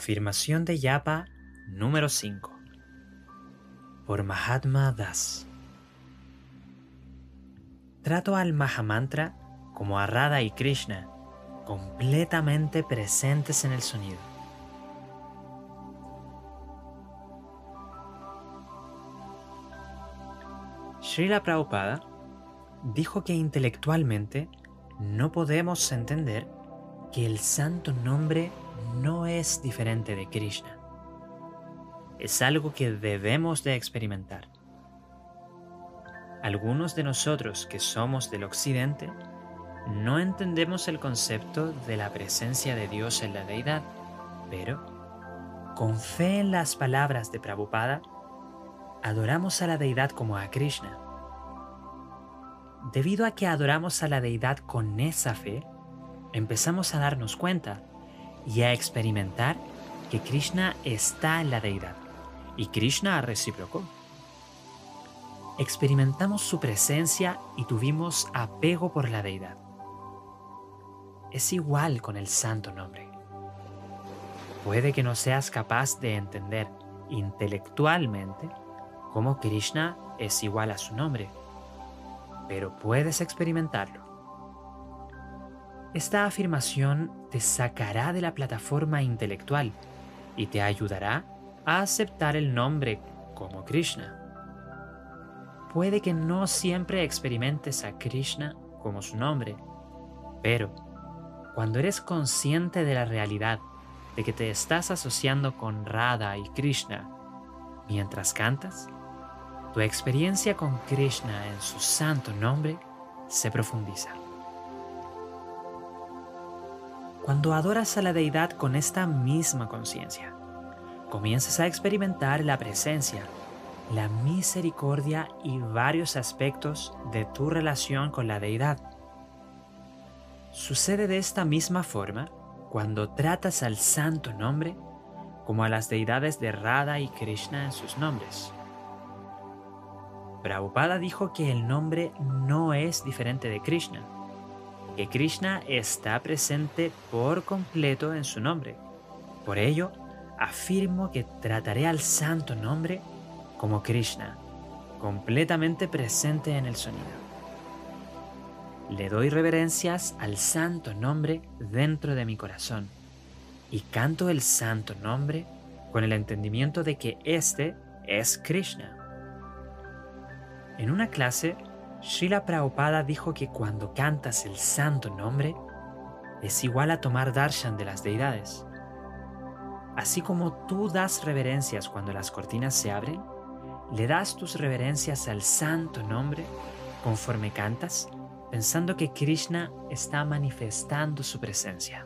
Afirmación de Yapa número 5 por Mahatma Das. Trato al Mahamantra como a Radha y Krishna, completamente presentes en el sonido. Srila Prabhupada dijo que intelectualmente no podemos entender que el santo nombre no es diferente de Krishna. Es algo que debemos de experimentar. Algunos de nosotros que somos del occidente no entendemos el concepto de la presencia de Dios en la deidad, pero con fe en las palabras de Prabhupada, adoramos a la deidad como a Krishna. Debido a que adoramos a la deidad con esa fe, empezamos a darnos cuenta y a experimentar que Krishna está en la deidad y Krishna reciprocó. Experimentamos su presencia y tuvimos apego por la deidad. Es igual con el santo nombre. Puede que no seas capaz de entender intelectualmente cómo Krishna es igual a su nombre, pero puedes experimentarlo. Esta afirmación te sacará de la plataforma intelectual y te ayudará a aceptar el nombre como Krishna. Puede que no siempre experimentes a Krishna como su nombre, pero cuando eres consciente de la realidad de que te estás asociando con Radha y Krishna mientras cantas, tu experiencia con Krishna en su santo nombre se profundiza. Cuando adoras a la deidad con esta misma conciencia, comienzas a experimentar la presencia, la misericordia y varios aspectos de tu relación con la deidad. Sucede de esta misma forma cuando tratas al santo nombre como a las deidades de Radha y Krishna en sus nombres. Prabhupada dijo que el nombre no es diferente de Krishna, que Krishna está presente por completo en su nombre. Por ello, afirmo que trataré al santo nombre como Krishna, completamente presente en el sonido. Le doy reverencias al santo nombre dentro de mi corazón y canto el santo nombre con el entendimiento de que este es Krishna. En una clase Srila Prabhupada dijo que cuando cantas el santo nombre, es igual a tomar darshan de las deidades. Así como tú das reverencias cuando las cortinas se abren, le das tus reverencias al santo nombre conforme cantas, pensando que Krishna está manifestando su presencia.